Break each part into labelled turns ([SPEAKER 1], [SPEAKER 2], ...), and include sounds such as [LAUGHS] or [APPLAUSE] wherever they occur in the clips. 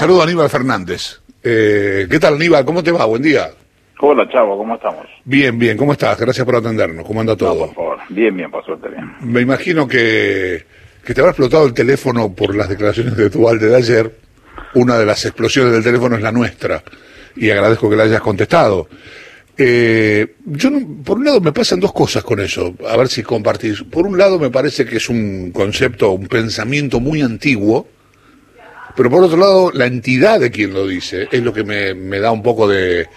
[SPEAKER 1] Saludo a Aníbal Fernández. Eh, ¿Qué tal, Aníbal? ¿Cómo te va? Buen día.
[SPEAKER 2] Hola, Chavo, ¿cómo estamos?
[SPEAKER 1] Bien, bien. ¿Cómo estás? Gracias por atendernos. ¿Cómo anda todo?
[SPEAKER 2] No, por favor. Bien, bien, por suerte, bien.
[SPEAKER 1] Me imagino que, que te habrá explotado el teléfono por las declaraciones de tu de ayer. Una de las explosiones del teléfono es la nuestra. Y agradezco que la hayas contestado. Eh, yo, por un lado, me pasan dos cosas con eso, a ver si compartís. Por un lado, me parece que es un concepto, un pensamiento muy antiguo, pero por otro lado, la entidad de quien lo dice es lo que me, me da un poco de,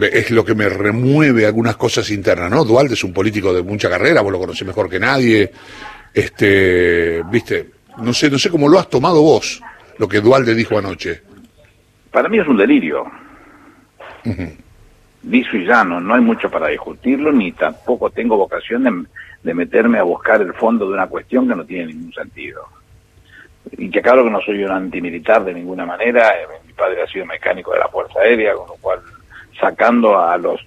[SPEAKER 1] es lo que me remueve algunas cosas internas, ¿no? Dualde es un político de mucha carrera, vos lo conocés mejor que nadie, este, viste, no sé, no sé cómo lo has tomado vos, lo que Dualde dijo anoche.
[SPEAKER 2] Para mí es un delirio liso y llano, no hay mucho para discutirlo, ni tampoco tengo vocación de, meterme a buscar el fondo de una cuestión que no tiene ningún sentido. Y que claro que no soy un antimilitar de ninguna manera, eh, mi padre ha sido mecánico de la Fuerza Aérea, con lo cual sacando a los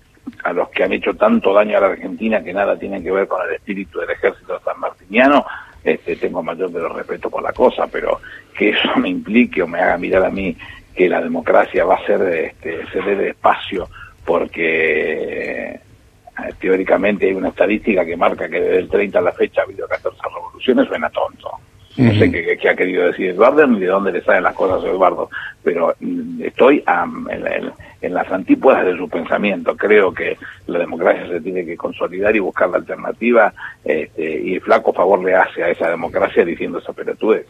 [SPEAKER 2] a los que han hecho tanto daño a la Argentina que nada tienen que ver con el espíritu del ejército sanmartiniano, este, tengo mayor de los respeto por la cosa, pero que eso me implique o me haga mirar a mí que la democracia va a ser este, se dé despacio porque eh, teóricamente hay una estadística que marca que desde el 30 a la fecha ha habido 14 revoluciones, suena tonto. No sé qué, ha querido decir Eduardo ni de dónde le salen las cosas a Eduardo, pero mm, estoy en, las antípodas de su pensamiento. Creo que la democracia se tiene que consolidar y buscar la alternativa, este, y flaco favor le hace a esa democracia diciendo esa pelotudes.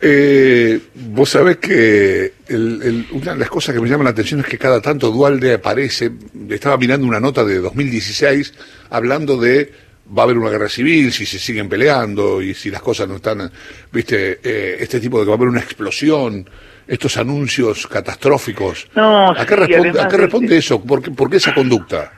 [SPEAKER 1] Eh, vos sabés que una de las cosas que me llama la atención es que cada tanto Dualde aparece, estaba mirando una nota de 2016 hablando de va a haber una guerra civil si se siguen peleando y si las cosas no están, viste, eh, este tipo de que va a haber una explosión, estos anuncios catastróficos.
[SPEAKER 2] No,
[SPEAKER 1] ¿A qué responde, eso? ¿Por qué, esa conducta?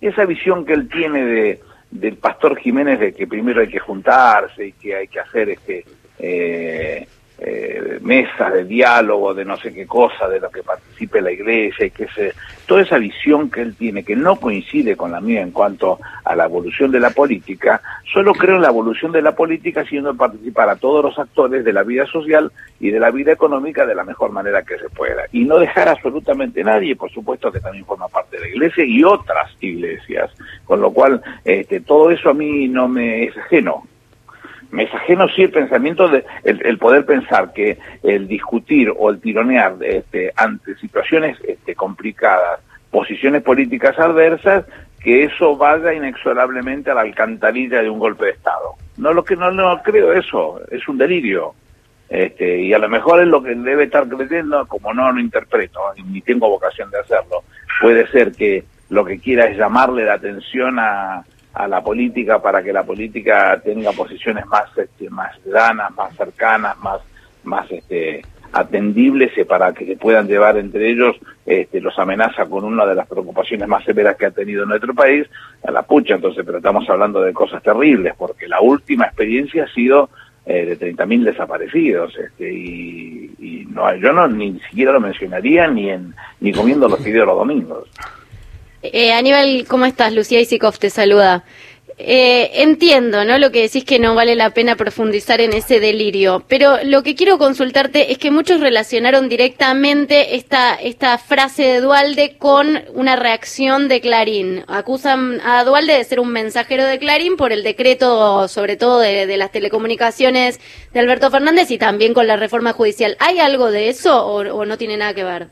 [SPEAKER 2] Esa visión que él tiene de, del pastor Jiménez de que primero hay que juntarse y que hay que hacer este eh, eh, mesas de diálogo, de no sé qué cosa, de lo que participe la iglesia y que se, toda esa visión que él tiene, que no coincide con la mía en cuanto a la evolución de la política, solo creo en la evolución de la política siendo participar a todos los actores de la vida social y de la vida económica de la mejor manera que se pueda. Y no dejar absolutamente nadie, por supuesto que también forma parte de la iglesia y otras iglesias, con lo cual este, todo eso a mí no me es ajeno me es ajeno sí el pensamiento de el, poder pensar que el discutir o el tironear este, ante situaciones este, complicadas, posiciones políticas adversas, que eso vaya inexorablemente a la alcantarilla de un golpe de Estado. No lo que no, no creo eso, es un delirio. Este, y a lo mejor es lo que debe estar creyendo, como no lo interpreto, ni tengo vocación de hacerlo, puede ser que lo que quiera es llamarle la atención a, a la política para que la política tenga posiciones más este, más llanas, más cercanas, más más este atendibles para que se puedan llevar entre ellos, este, los amenaza con una de las preocupaciones más severas que ha tenido nuestro país, a la pucha, entonces, pero estamos hablando de cosas terribles, porque la última experiencia ha sido eh, de 30.000 desaparecidos, este, y, y, no, yo no ni siquiera lo mencionaría ni en ni comiendo los fideos los domingos.
[SPEAKER 3] Eh, Aníbal, ¿cómo estás? Lucía Isikov te saluda. Eh, entiendo, ¿no? Lo que decís que no vale la pena profundizar en ese delirio, pero lo que quiero consultarte es que muchos relacionaron directamente esta, esta frase de Dualde con una reacción de Clarín. Acusan a Dualde de ser un mensajero de Clarín por el decreto, sobre todo de, las telecomunicaciones de Alberto Fernández y también con la reforma judicial. ¿Hay algo de eso o no tiene nada que ver?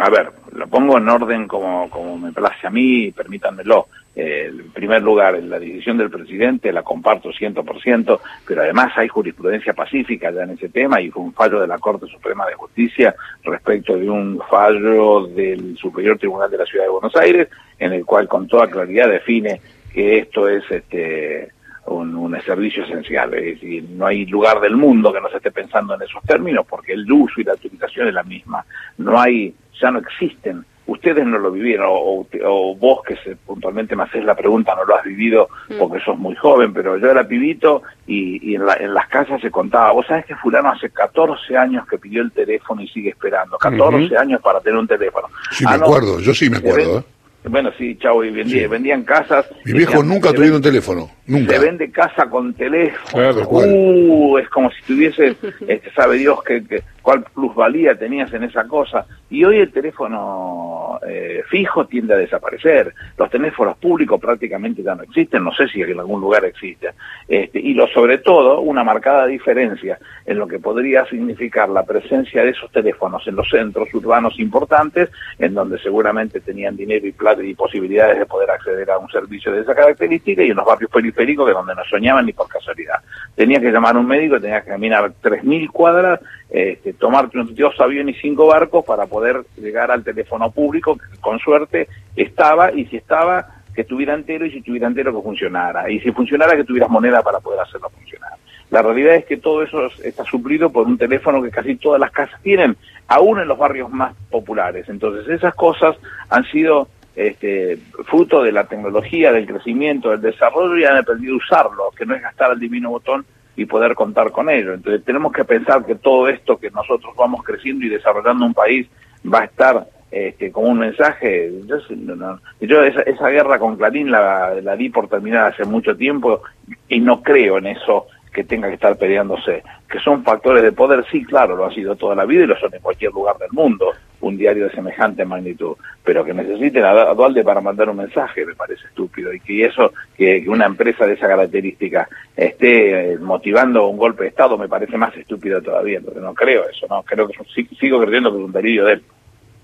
[SPEAKER 2] a ver, pongo en orden como, como me place a mí, permítanmelo. En primer lugar, la decisión del presidente la comparto 100%, pero además hay jurisprudencia pacífica ya en ese tema y fue un fallo de la Corte Suprema de Justicia respecto de un fallo del Superior Tribunal de la Ciudad de Buenos Aires, en el cual con toda claridad define que esto es este un, un, servicio esencial. Es decir, no hay lugar del mundo que no se esté pensando en esos términos porque el uso y la utilización es la misma. No hay ya no existen. Ustedes no lo vivieron, o, vos que se, puntualmente me haces la pregunta, no lo has vivido mm. porque sos muy joven, pero yo era pibito y, en, las casas se contaba, vos sabés que fulano hace 14 años que pidió el teléfono y sigue esperando, 14 años para tener un teléfono.
[SPEAKER 1] Sí, me ah, acuerdo, yo sí me acuerdo. ¿eh?
[SPEAKER 2] Bueno, sí, chavo, y vendía, vendían casas.
[SPEAKER 1] Mi viejo nunca tuvieron teléfono, nunca.
[SPEAKER 2] Se vende casa con teléfono.
[SPEAKER 1] Claro,
[SPEAKER 2] uh, es como si tuviese, [LAUGHS] este, sabe Dios que, que, cuál plusvalía tenías en esa cosa. Y hoy el teléfono eh, fijo tiende a desaparecer. Los teléfonos públicos prácticamente ya no existen, no sé si en algún lugar existe. Este, y lo sobre todo, una marcada diferencia en lo que podría significar la presencia de esos teléfonos en los centros urbanos importantes, en donde seguramente tenían dinero y plata y posibilidades de poder acceder a un servicio de esa característica, y en los barrios periféricos que donde no soñaban ni por casualidad. Tenía que llamar a un médico, tenía que caminar 3.000 cuadras, este, tomarte dos aviones y cinco barcos para poder llegar al teléfono público, que con suerte estaba, y si estaba, que estuviera entero, y si estuviera entero, que funcionara. Y si funcionara, que tuvieras moneda para poder hacerlo funcionar. La realidad es que todo eso está suplido por un teléfono que casi todas las casas tienen, aún en los barrios más populares. Entonces, esas cosas han sido este, fruto de la tecnología, del crecimiento, del desarrollo y han aprendido a usarlo, que no es gastar el divino botón y poder contar con ello. Entonces tenemos que pensar que todo esto que nosotros vamos creciendo y desarrollando un país va a estar este, como un mensaje. Yo, no, yo esa, esa, guerra con Clarín la, la di por terminada hace mucho tiempo y no creo en eso que tenga que estar peleándose. Que son factores de poder, sí, claro, lo ha sido toda la vida y lo son en cualquier lugar del mundo, un diario de semejante magnitud, pero que necesiten a Dualde para mandar un mensaje me parece estúpido y que eso, que, una empresa de esa característica esté eh, motivando un golpe de Estado me parece más estúpido todavía, entonces no creo eso, no creo que sigo creyendo que es un delirio de él.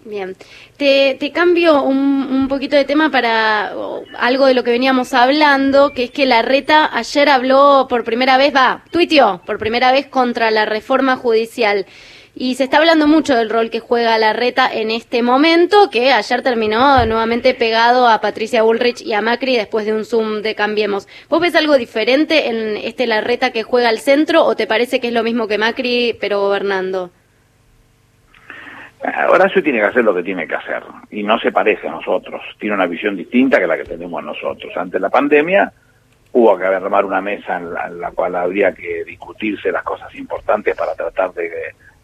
[SPEAKER 3] Bien, te, cambio un, un, poquito de tema para algo de lo que veníamos hablando, que es que la reta ayer habló por primera vez, va, tuiteó por primera vez contra la reforma judicial. Y se está hablando mucho del rol que juega la reta en este momento, que ayer terminó nuevamente pegado a Patricia Bullrich y a Macri después de un Zoom de Cambiemos. ¿Vos ves algo diferente en este la reta que juega al centro o te parece que es lo mismo que Macri pero gobernando?
[SPEAKER 2] Horacio tiene que hacer lo que tiene que hacer y no se parece a nosotros. Tiene una visión distinta que la que tenemos nosotros. Ante la pandemia hubo que armar una mesa en la, cual habría que discutirse las cosas importantes para tratar de,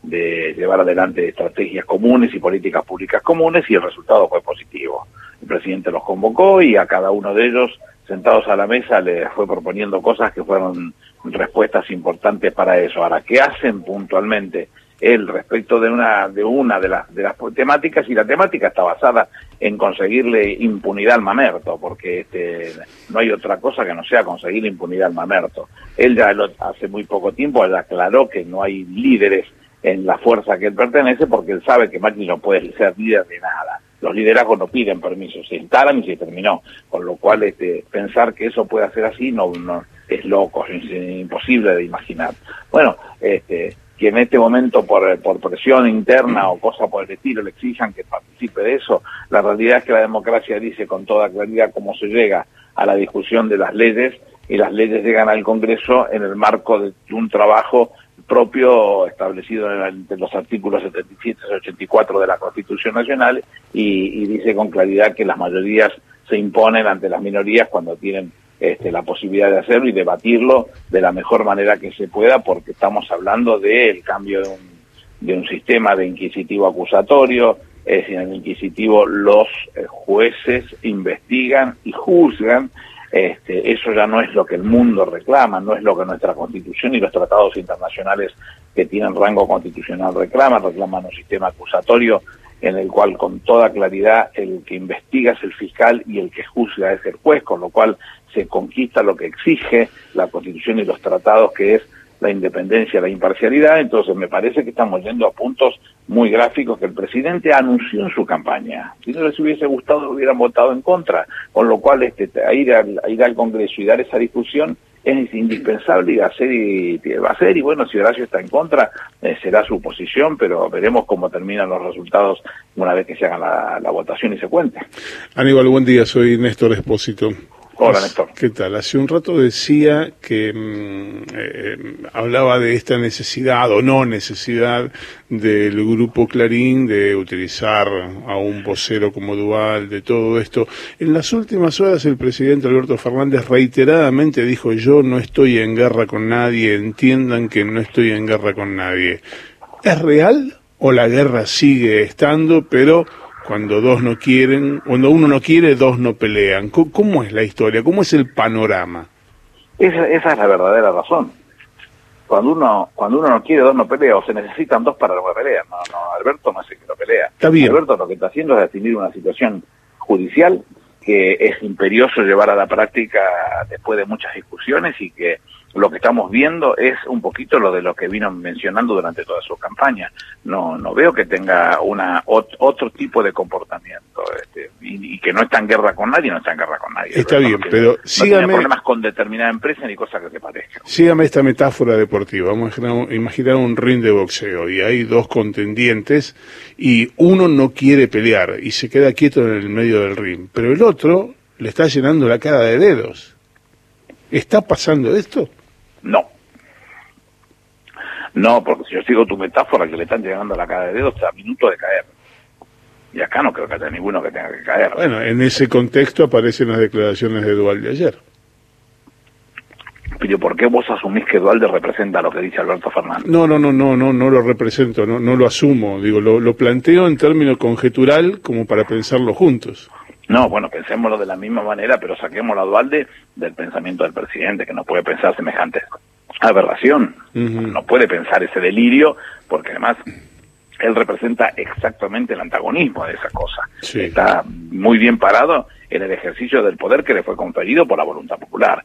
[SPEAKER 2] de, llevar adelante estrategias comunes y políticas públicas comunes y el resultado fue positivo. El presidente los convocó y a cada uno de ellos sentados a la mesa le fue proponiendo cosas que fueron respuestas importantes para eso. Ahora, ¿qué hacen puntualmente? Él respecto de una de una de las de las temáticas y la temática está basada en conseguirle impunidad al mamerto porque este no hay otra cosa que no sea conseguir impunidad al mamerto. Él ya hace muy poco tiempo aclaró que no hay líderes en la fuerza que él pertenece porque él sabe que Macri no puede ser líder de nada. Los liderazgos no piden permiso se instalan y se terminó. Con lo cual este pensar que eso pueda ser así no, no es loco es imposible de imaginar. Bueno este que en este momento por, por presión interna o cosa por el estilo le exijan que participe de eso. La realidad es que la democracia dice con toda claridad cómo se llega a la discusión de las leyes y las leyes llegan al Congreso en el marco de un trabajo propio establecido en, los artículos 77 y 84 de la Constitución Nacional y dice con claridad que las mayorías se imponen ante las minorías cuando tienen este, la posibilidad de hacerlo y debatirlo de la mejor manera que se pueda, porque estamos hablando del cambio de un, de un sistema de inquisitivo acusatorio, es en el inquisitivo los eh, jueces investigan y juzgan, este, eso ya no es lo que el mundo reclama, no es lo que nuestra constitución y los tratados internacionales que tienen rango constitucional reclaman, reclaman un sistema acusatorio en el cual con toda claridad el que investiga es el fiscal y el que juzga es el juez, con lo cual se conquista lo que exige la Constitución y los tratados, que es la independencia, la imparcialidad, entonces me parece que estamos yendo a puntos muy gráficos que el presidente anunció en su campaña. Si no les hubiese gustado, hubieran votado en contra, con lo cual este, ir, al, ir al Congreso y dar esa discusión es indispensable y va a ser y, va a y bueno si Horacio está en contra eh, será su posición pero veremos cómo terminan los resultados una vez que se haga la, la votación y se cuente.
[SPEAKER 1] Aníbal buen día. Soy Néstor Espósito
[SPEAKER 2] Hola, Néstor.
[SPEAKER 1] ¿Qué tal? Hace un rato decía que mmm, eh, hablaba de esta necesidad o no necesidad del grupo Clarín de utilizar a un vocero como Dual, de todo esto. En las últimas horas el presidente Alberto Fernández reiteradamente dijo yo no estoy en guerra con nadie, entiendan que no estoy en guerra con nadie. ¿Es real o la guerra sigue estando, pero
[SPEAKER 4] cuando dos no quieren, cuando uno no quiere, dos no pelean. ¿Cómo, es la historia? ¿Cómo es el panorama?
[SPEAKER 2] Esa, esa es la verdadera razón. Cuando uno, cuando uno no quiere, dos no pelea, o se necesitan dos para no pelear. No, no, Alberto no es el que no pelea.
[SPEAKER 4] Está bien.
[SPEAKER 2] Alberto lo que está haciendo es definir una situación judicial que es imperioso llevar a la práctica después de muchas discusiones y que lo que estamos viendo es un poquito lo de lo que vino mencionando durante toda su campaña. No, no veo que tenga una otro tipo de comportamiento este, y, que no está en guerra con nadie, no está en guerra con nadie.
[SPEAKER 4] Está bien, pero
[SPEAKER 2] no tiene problemas con determinada empresa ni cosa que se parezca.
[SPEAKER 4] Sígame esta metáfora deportiva. Vamos a imaginar un ring de boxeo y hay dos contendientes y uno no quiere pelear y se queda quieto en el medio del ring, pero el otro le está llenando la cara de dedos. ¿Está pasando esto?
[SPEAKER 2] No. No, porque si yo sigo tu metáfora que le están llegando a la cara de dedos a minutos de caer. Y acá no creo que haya ninguno que tenga que caer.
[SPEAKER 4] Bueno, en ese contexto aparecen las declaraciones de Dualde ayer.
[SPEAKER 2] Pero ¿por qué vos asumís que Dualde representa lo que dice Alberto Fernández?
[SPEAKER 4] No, no, no, no, no, no lo represento, no, no lo asumo. Digo, lo, lo planteo en términos conjetural como para pensarlo juntos.
[SPEAKER 2] No, bueno, pensémoslo de la misma manera, pero saquemos a Dualde del pensamiento del presidente, que no puede pensar semejante aberración, no puede pensar ese delirio, porque además él representa exactamente el antagonismo de esa cosa. Está muy bien parado en el ejercicio del poder que le fue conferido por la voluntad popular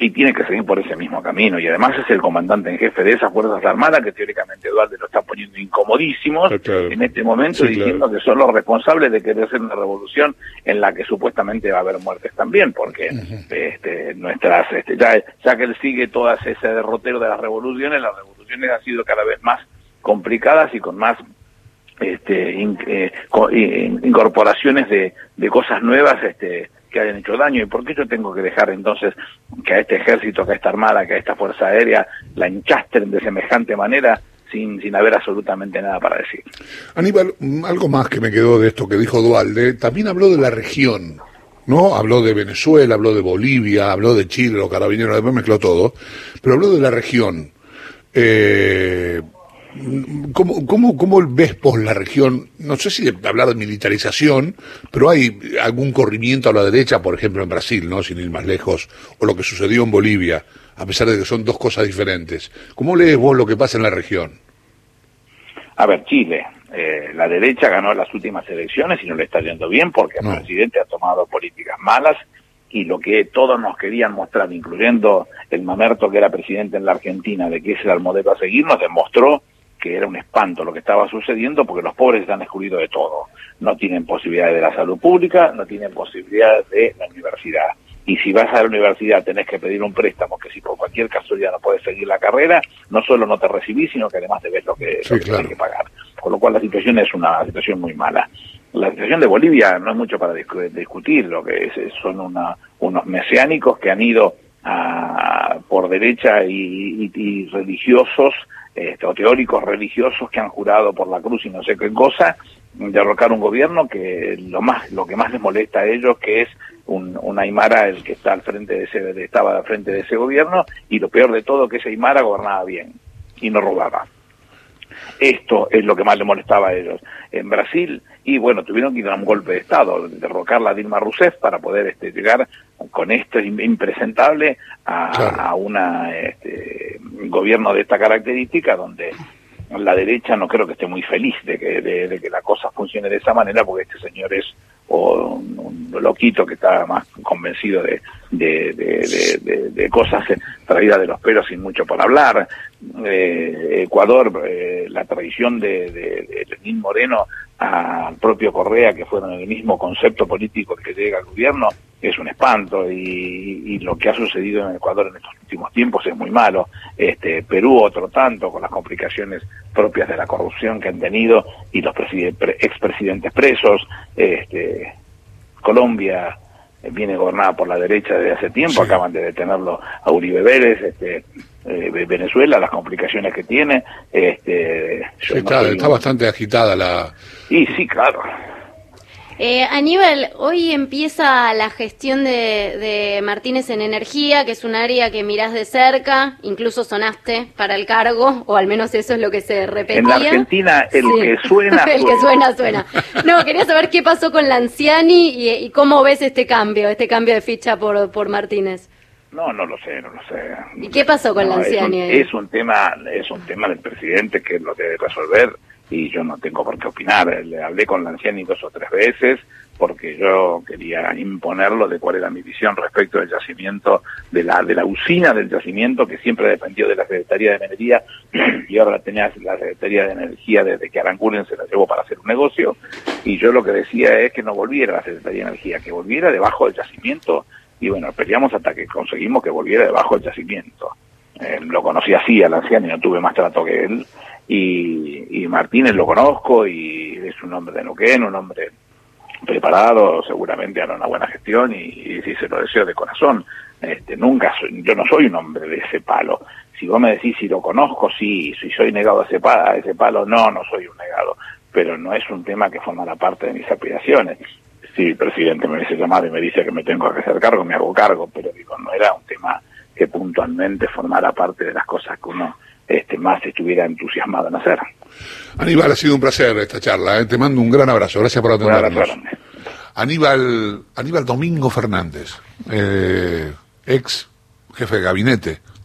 [SPEAKER 2] y tiene que seguir por ese mismo camino. Y además es el comandante en jefe de esas Fuerzas Armadas que teóricamente Eduardo lo está poniendo incomodísimos en este momento diciendo que son los responsables de querer hacer una revolución en la que supuestamente va a haber muertes también, porque este, nuestras, este, ya, ya que él sigue todo ese derrotero de las revoluciones, las revoluciones han sido cada vez más complicadas y con más este, eh, incorporaciones de, de cosas nuevas este, que hayan hecho daño. ¿Y por qué yo tengo que dejar entonces que a este ejército, que a esta armada, que a esta fuerza aérea la hinchastren de semejante manera sin, sin haber absolutamente nada para decir?
[SPEAKER 1] Aníbal, algo más que me quedó de esto que dijo Dualde, también habló de la región. ¿no? Habló de Venezuela, habló de Bolivia, habló de Chile, los carabineros, después mezcló todo, pero habló de la región. Eh, ¿Cómo, cómo, ¿Cómo ves por la región? No sé si hablar de militarización, pero hay algún corrimiento a la derecha, por ejemplo en Brasil, ¿no? sin ir más lejos, o lo que sucedió en Bolivia, a pesar de que son dos cosas diferentes. ¿Cómo lees vos lo que pasa en la región?
[SPEAKER 2] A ver, Chile, eh, la derecha ganó las últimas elecciones y no le está yendo bien porque el presidente ha tomado políticas malas y lo que todos nos querían mostrar, incluyendo el mamerto que era presidente en la Argentina, de que ese era el modelo a seguir, nos demostró que era un espanto lo que estaba sucediendo porque los pobres están excluidos de todo. No tienen posibilidades de la salud pública, no tienen posibilidades de la universidad. Y si vas a la universidad tenés que pedir un préstamo que si por cualquier casualidad no puedes seguir la carrera, no solo no te recibís, sino que además debes lo que, lo que tienes que pagar. Con lo cual la situación es una situación muy mala. La situación de Bolivia no es mucho para discutir, lo que es, son una, unos mesiánicos que han ido a, por derecha y, y religiosos este, o teóricos religiosos que han jurado por la cruz y no sé qué cosa, derrocar un gobierno que lo más lo que más les molesta a ellos que es un, un Aymara el que está al frente de ese estaba al frente de ese gobierno y lo peor de todo que ese Aymara gobernaba bien y no robaba esto es lo que más le molestaba a ellos. En Brasil y bueno tuvieron que ir a un golpe de estado derrocar a Dilma Rousseff para poder este, llegar con esto impresentable a, una este, gobierno de esta característica donde la derecha no creo que esté muy feliz de que, de, que la cosa funcione de esa manera porque este señor es un, loquito que está más convencido de, de, cosas traídas de los pelos sin mucho por hablar. Eh, Ecuador, eh, la tradición de, de, Lenín Moreno al propio Correa, que fueron el mismo concepto político que llega al gobierno, es un espanto y, lo que ha sucedido en Ecuador en estos últimos tiempos es muy malo. Este, Perú otro tanto con las complicaciones propias de la corrupción que han tenido y los expresidentes presos. Este, Colombia viene gobernada por la derecha desde hace tiempo, acaban de detenerlo a Uribe Vélez, este, eh, Venezuela, las complicaciones que tiene. Este,
[SPEAKER 1] está bastante agitada la...
[SPEAKER 2] Y sí, claro.
[SPEAKER 3] Eh, Aníbal, hoy empieza la gestión de, de, Martínez en Energía, que es un área que mirás de cerca, incluso sonaste para el cargo, o al menos eso es lo que se repetía.
[SPEAKER 2] En la Argentina el que suena, [LAUGHS]
[SPEAKER 3] el que suena, suena. No, quería saber qué pasó con Lanciani y, y, cómo ves este cambio, este cambio de ficha por, por Martínez.
[SPEAKER 2] No, no lo sé, no lo sé.
[SPEAKER 3] ¿Y qué pasó con
[SPEAKER 2] no,
[SPEAKER 3] Lanciani?
[SPEAKER 2] Es un, es un tema, es un tema del presidente que lo debe resolver y yo no tengo por qué opinar. Le hablé con Lanciani dos o tres veces porque yo quería imponerlo de cuál era mi visión respecto del yacimiento, de la, de la usina del yacimiento que siempre dependió de la Secretaría de Minería [CLEARS THROAT] y ahora tenía la Secretaría de Energía desde que Aranguren se la llevó para hacer un negocio y yo lo que decía es que no volviera la Secretaría de Energía, que volviera debajo del yacimiento y bueno, peleamos hasta que conseguimos que volviera debajo del yacimiento. Eh, lo conocí así al anciano y no tuve más trato que él. Y, y Martínez lo conozco y es un hombre de Neuquén, un hombre preparado, seguramente hará una buena gestión y, y si se lo deseo de corazón. Este, nunca, soy, yo no soy un hombre de ese palo. Si vos me decís si lo conozco, sí, si soy negado a ese, palo, a ese palo, no, no soy un negado. Pero no es un tema que formará parte de mis aspiraciones si el presidente me hubiese llamado y me dice que me tengo que hacer cargo, me hago cargo, pero digo, no era un tema que puntualmente formara parte de las cosas que uno este, más estuviera entusiasmado en hacer.
[SPEAKER 1] Aníbal, ha sido un placer esta charla, ¿eh? te mando un gran abrazo, gracias por atendernos. Aníbal, Aníbal Domingo Fernández, eh, ex jefe de gabinete